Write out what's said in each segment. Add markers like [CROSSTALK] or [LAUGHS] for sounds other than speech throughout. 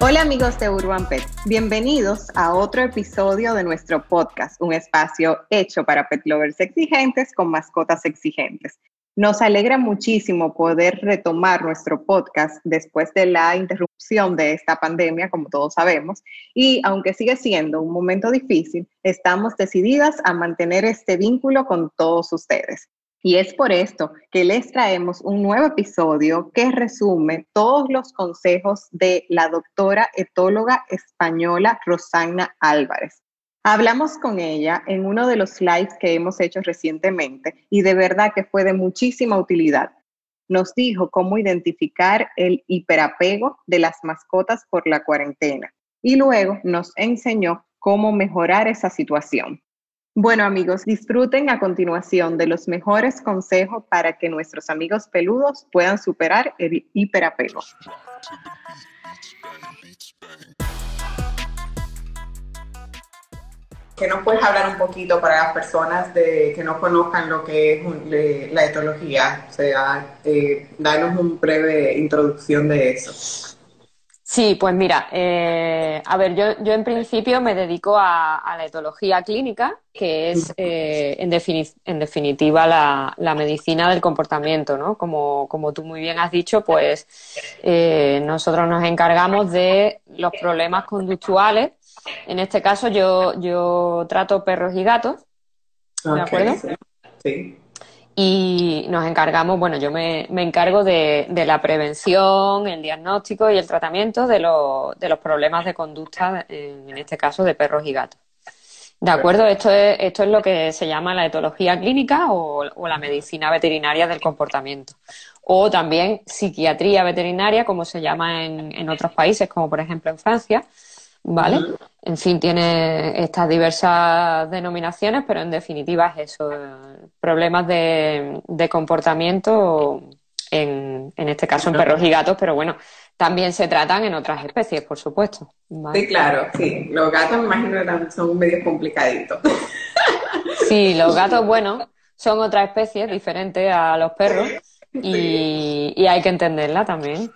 Hola amigos de Urban Pet, bienvenidos a otro episodio de nuestro podcast, un espacio hecho para pet lovers exigentes con mascotas exigentes. Nos alegra muchísimo poder retomar nuestro podcast después de la interrupción de esta pandemia, como todos sabemos, y aunque sigue siendo un momento difícil, estamos decididas a mantener este vínculo con todos ustedes. Y es por esto que les traemos un nuevo episodio que resume todos los consejos de la doctora etóloga española Rosana Álvarez. Hablamos con ella en uno de los lives que hemos hecho recientemente y de verdad que fue de muchísima utilidad. Nos dijo cómo identificar el hiperapego de las mascotas por la cuarentena y luego nos enseñó cómo mejorar esa situación. Bueno amigos, disfruten a continuación de los mejores consejos para que nuestros amigos peludos puedan superar el hiperapego. ¿Qué nos puedes hablar un poquito para las personas de, que no conozcan lo que es la etología? O sea, eh, danos una breve introducción de eso. Sí, pues mira, eh, a ver, yo, yo, en principio me dedico a, la etología clínica, que es eh, en, en, definitiva la, la, medicina del comportamiento, ¿no? Como, como, tú muy bien has dicho, pues eh, nosotros nos encargamos de los problemas conductuales. En este caso yo, yo trato perros y gatos, ¿de acuerdo? sí y nos encargamos, bueno, yo me, me encargo de, de, la prevención, el diagnóstico y el tratamiento de, de los problemas de conducta, en, este caso de perros y gatos. ¿De acuerdo? Esto es, esto es lo que se llama la etología clínica o, o la medicina veterinaria del comportamiento. O también psiquiatría veterinaria, como se llama en, en otros países, como por ejemplo en Francia, ¿vale? En fin, tiene estas diversas denominaciones, pero en definitiva es eso, problemas de, comportamiento, en, en, este caso en perros y gatos, pero bueno, también se tratan en otras especies, por supuesto. Sí, claro, sí. Los gatos me imagino que son medio complicaditos. [LAUGHS] Sí, los gatos, bueno, son otra especie diferente a los perros y, y hay que entenderla también.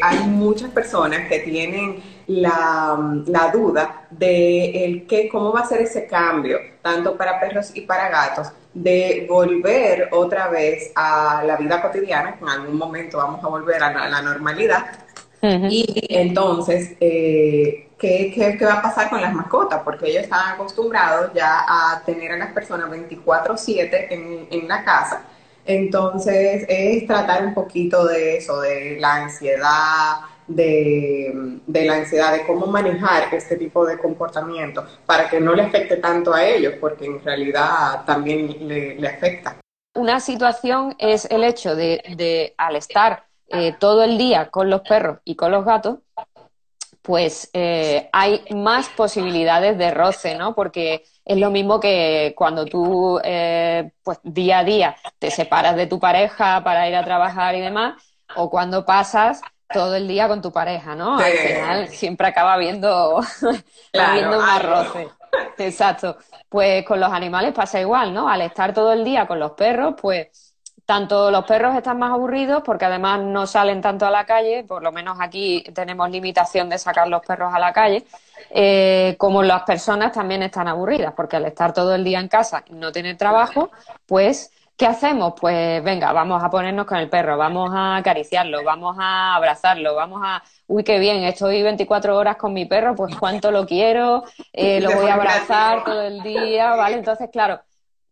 Hay muchas personas que tienen la, la duda de el qué, cómo va a ser ese cambio, tanto para perros y para gatos, de volver otra vez a la vida cotidiana, en algún momento vamos a volver a la, normalidad. Y entonces, eh, ¿qué, qué, qué, va a pasar con las mascotas? Porque ellos están acostumbrados ya a tener a las personas 24/7 en, en la casa entonces es tratar un poquito de eso, de la ansiedad, de, la ansiedad, de cómo manejar este tipo de comportamiento para que no le afecte tanto a ellos, porque en realidad también le, afecta. Una situación es el hecho de, al estar eh, todo el día con los perros y con los gatos, pues eh, hay más posibilidades de roce, ¿no? Porque es lo mismo que cuando tú, eh, pues día a día, te separas de tu pareja para ir a trabajar y demás, o cuando pasas todo el día con tu pareja, ¿no? Al final siempre acaba habiendo, [LAUGHS] habiendo un roce. Exacto. Pues con los animales pasa igual, ¿no? Al estar todo el día con los perros, pues tanto los perros están más aburridos porque además no salen tanto a la calle, por lo menos aquí tenemos limitación de sacar los perros a la calle, eh, como las personas también están aburridas porque al estar todo el día en casa y no tener trabajo, pues ¿qué hacemos? Pues venga, vamos a ponernos con el perro, vamos a acariciarlo, vamos a abrazarlo, vamos a, uy, qué bien, estoy 24 horas con mi perro, pues cuánto lo quiero, eh, lo [LAUGHS] voy a abrazar todo el día, ¿vale? Entonces, claro,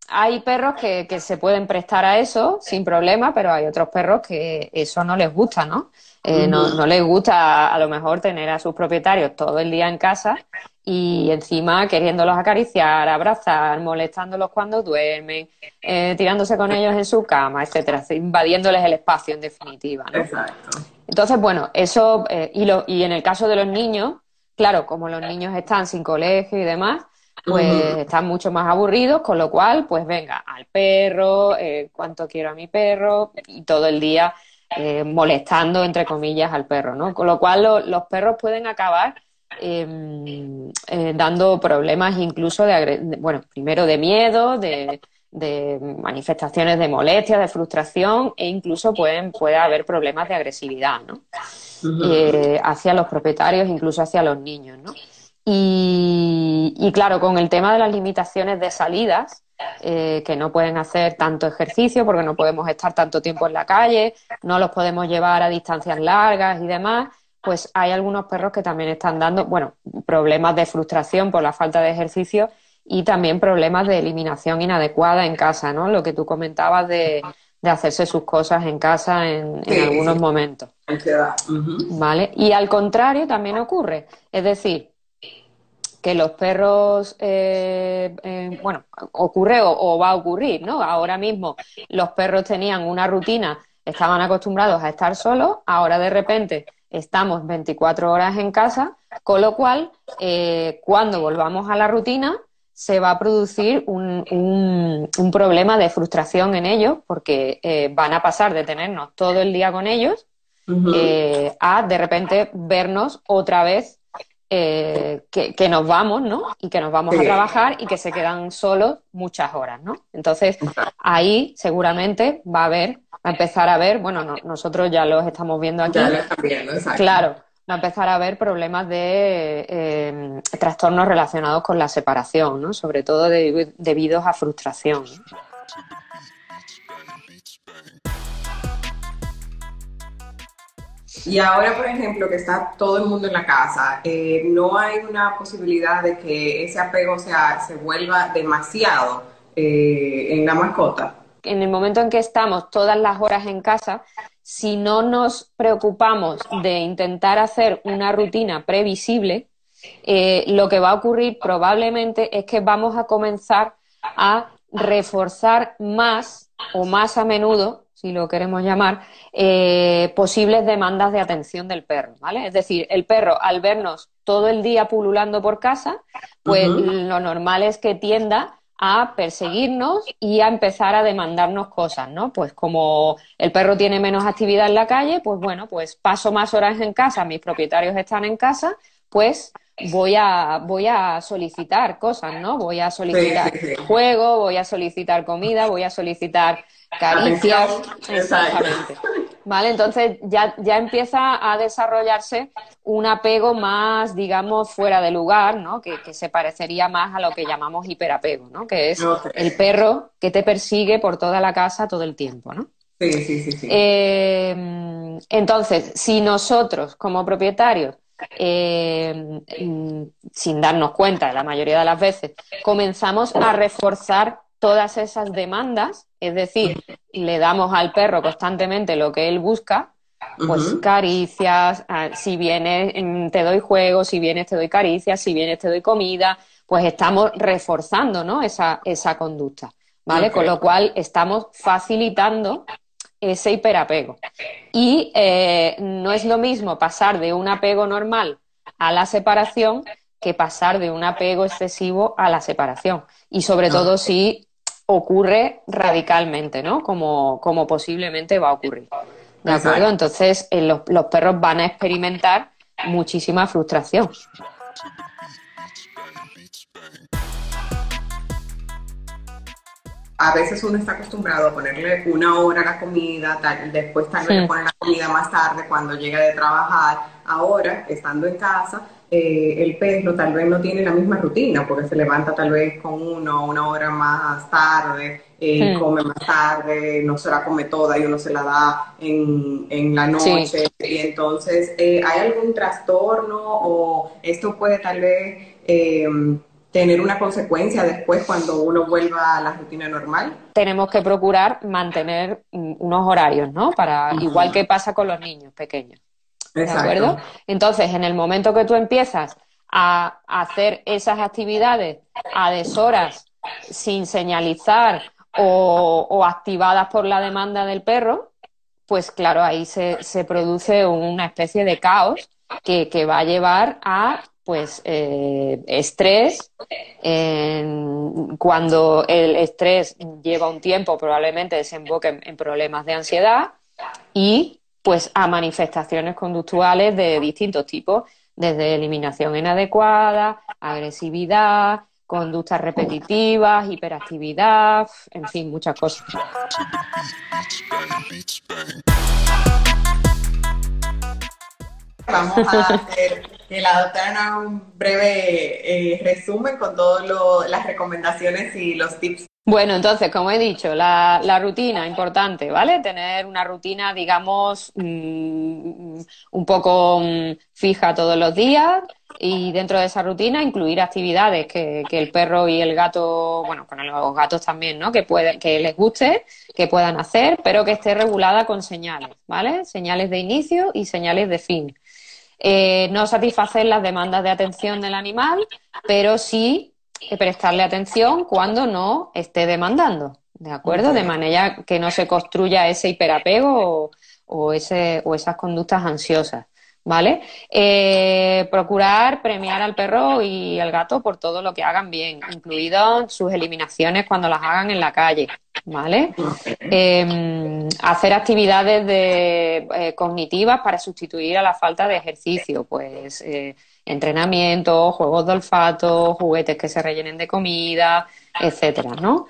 hay perros que, que, se pueden prestar a eso sin problema, pero hay otros perros que eso no les gusta, ¿no? Eh, no, no, les gusta a lo mejor tener a sus propietarios todo el día en casa y encima queriéndolos acariciar, abrazar, molestándolos cuando duermen, eh, tirándose con ellos en su cama, etcétera, invadiéndoles el espacio en definitiva, ¿no? Exacto. Entonces, bueno, eso, eh, y, lo, y en el caso de los niños, claro, como los niños están sin colegio y demás, pues están mucho más aburridos, con lo cual, pues venga, al perro, eh, cuánto quiero a mi perro, y todo el día eh, molestando, entre comillas, al perro, ¿no? Con lo cual los perros pueden acabar em, eh, dando problemas incluso de, bueno, primero de miedo, de, manifestaciones de molestia, de frustración e incluso pueden, puede haber problemas de agresividad, ¿no? Eh, hacia los propietarios, incluso hacia los niños, ¿no? Y, claro, con el tema de las limitaciones de salidas, eh, que no pueden hacer tanto ejercicio porque no podemos estar tanto tiempo en la calle, no los podemos llevar a distancias largas y demás, pues hay algunos perros que también están dando, bueno, problemas de frustración por la falta de ejercicio y también problemas de eliminación inadecuada en casa, ¿no? Lo que tú comentabas de, hacerse sus cosas en casa en, algunos momentos. ¿Vale? Y al contrario también ocurre. Es decir, que los perros, eh, eh, bueno, ocurre o, va a ocurrir, ¿no? Ahora mismo los perros tenían una rutina, estaban acostumbrados a estar solos, ahora de repente estamos 24 horas en casa, con lo cual, eh, cuando volvamos a la rutina, se va a producir un, un, problema de frustración en ellos, porque van a pasar de tenernos todo el día con ellos a de repente vernos otra vez eh, que, nos vamos, ¿no? Y que nos vamos a trabajar y que se quedan solos muchas horas, ¿no? Entonces, ahí seguramente va a haber, va a empezar a ver, bueno, nosotros ya los estamos viendo aquí. Ya lo están viendo, exacto. Claro, va a empezar a haber problemas de eh, trastornos relacionados con la separación, ¿no? Sobre todo debido a frustración. Y ahora, por ejemplo, que está todo el mundo en la casa, eh, no hay una posibilidad de que ese apego sea, se vuelva demasiado eh, en la mascota. En el momento en que estamos todas las horas en casa, si no nos preocupamos de intentar hacer una rutina previsible, eh, lo que va a ocurrir probablemente es que vamos a comenzar a reforzar más o más a menudo si lo queremos llamar, eh, posibles demandas de atención del perro, ¿vale? Es decir, el perro al vernos todo el día pululando por casa, pues lo normal es que tienda a perseguirnos y a empezar a demandarnos cosas, ¿no? Pues como el perro tiene menos actividad en la calle, pues bueno, pues paso más horas en casa, mis propietarios están en casa, pues voy a, voy a solicitar cosas, ¿no? Voy a solicitar juego, voy a solicitar comida, voy a solicitar caricias. Exactamente. ¿Vale? Entonces ya, ya empieza a desarrollarse un apego más, digamos, fuera de lugar, ¿no? Que, se parecería más a lo que llamamos hiperapego, ¿no? Que es el perro que te persigue por toda la casa todo el tiempo, ¿no? Sí, sí, sí. sí. Eh, entonces, si nosotros como propietarios eh, sin darnos cuenta la mayoría de las veces, comenzamos a reforzar todas esas demandas, es decir, le damos al perro constantemente lo que él busca, pues caricias, ah, si vienes mm, te doy juego, si vienes te doy caricias, si vienes te doy comida, pues estamos reforzando ¿no? esa, esa conducta, ¿vale? Con lo cual estamos facilitando ese hiperapego. Y eh, no es lo mismo pasar de un apego normal a la separación que pasar de un apego excesivo a la separación. Y sobre todo si ocurre radicalmente, ¿no? Como, como posiblemente va a ocurrir. ¿De acuerdo? Entonces, eh, los, los perros van a experimentar muchísima frustración. A veces uno está acostumbrado a ponerle una hora a la comida, tal, después tal vez le pone la comida más tarde cuando llega de trabajar. Ahora, estando en casa, eh, el perro tal vez no tiene la misma rutina porque se levanta tal vez con uno una hora más tarde, eh, come más tarde, no se la come toda y uno se la da en, en la noche. Y entonces, eh, ¿hay algún trastorno o esto puede tal vez tener una consecuencia después cuando uno vuelva a la rutina normal? Tenemos que procurar mantener unos horarios, ¿no? Para, igual que pasa con los niños pequeños. ¿De acuerdo? Entonces, en el momento que tú empiezas a hacer esas actividades a deshoras sin señalizar o, activadas por la demanda del perro, pues claro, ahí se, se produce una especie de caos que, que, va a llevar a pues eh, estrés. cuando el estrés lleva un tiempo, probablemente desemboque en, problemas de ansiedad y pues a manifestaciones conductuales de distintos tipos, desde eliminación inadecuada, agresividad, conductas repetitivas, hiperactividad, en fin, muchas cosas. Vamos a hacer que la doctora haga un breve eh, resumen con todas las recomendaciones y los tips. Bueno, entonces, como he dicho, la, la rutina, importante, ¿vale? Tener una rutina, digamos, mm, un poco mm, fija todos los días y dentro de esa rutina incluir actividades que, que el perro y el gato, bueno, con los gatos también, ¿no? Que, pueden, que les guste, que puedan hacer, pero que esté regulada con señales, ¿vale? Señales de inicio y señales de fin. Eh, no satisfacer las demandas de atención del animal, pero sí eh, prestarle atención cuando no esté demandando, ¿de acuerdo? De manera que no se construya ese hiperapego o, ese, o esas conductas ansiosas. ¿Vale? Eh, procurar premiar al perro y al gato por todo lo que hagan bien, incluido sus eliminaciones cuando las hagan en la calle, ¿vale? Em, hacer actividades de, eh, cognitivas para sustituir a la falta de ejercicio, pues eh, entrenamiento, juegos de olfato, juguetes que se rellenen de comida, etcétera, ¿no?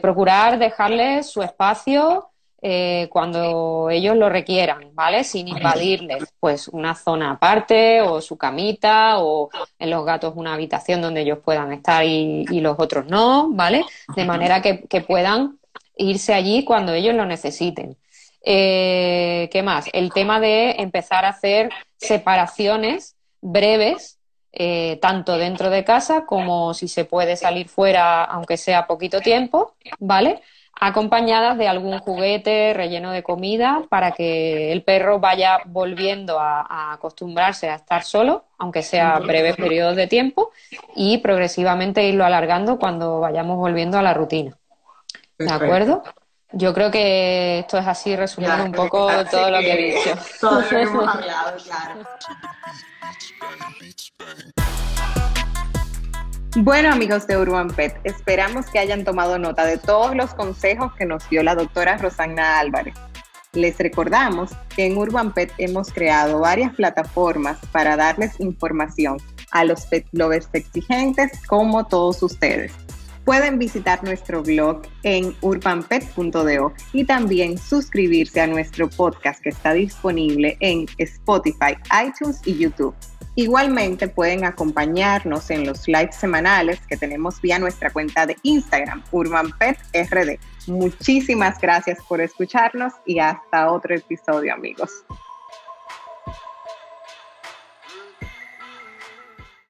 procurar dejarles su espacio eh, cuando ellos lo requieran, ¿vale? Sin invadirles, pues una zona aparte o su camita o en los gatos una habitación donde ellos puedan estar y, los otros no, ¿vale? De manera que, puedan irse allí cuando ellos lo necesiten. Eh, ¿Qué más? El tema de empezar a hacer separaciones breves, eh, tanto dentro de casa como si se puede salir fuera, aunque sea poquito tiempo, ¿vale? Acompañadas de algún juguete relleno de comida para que el perro vaya volviendo a, acostumbrarse a estar solo, aunque sea breves periodos de tiempo, y progresivamente irlo alargando cuando vayamos volviendo a la rutina. ¿De acuerdo? Yo creo que esto es así, resumiendo un poco todo lo que he dicho. Todo lo que hemos hablado, [LAUGHS] claro. Bueno, amigos de Urban Pet, esperamos que hayan tomado nota de todos los consejos que nos dio la doctora Rosanna Álvarez. Les recordamos que en Urban Pet hemos creado varias plataformas para darles información a los pet exigentes como todos ustedes. Pueden visitar nuestro blog en urbanpet.do y también suscribirse a nuestro podcast que está disponible en Spotify, iTunes y YouTube. Igualmente pueden acompañarnos en los lives semanales que tenemos vía nuestra cuenta de Instagram, UrbanPetRD. Muchísimas gracias por escucharnos y hasta otro episodio amigos.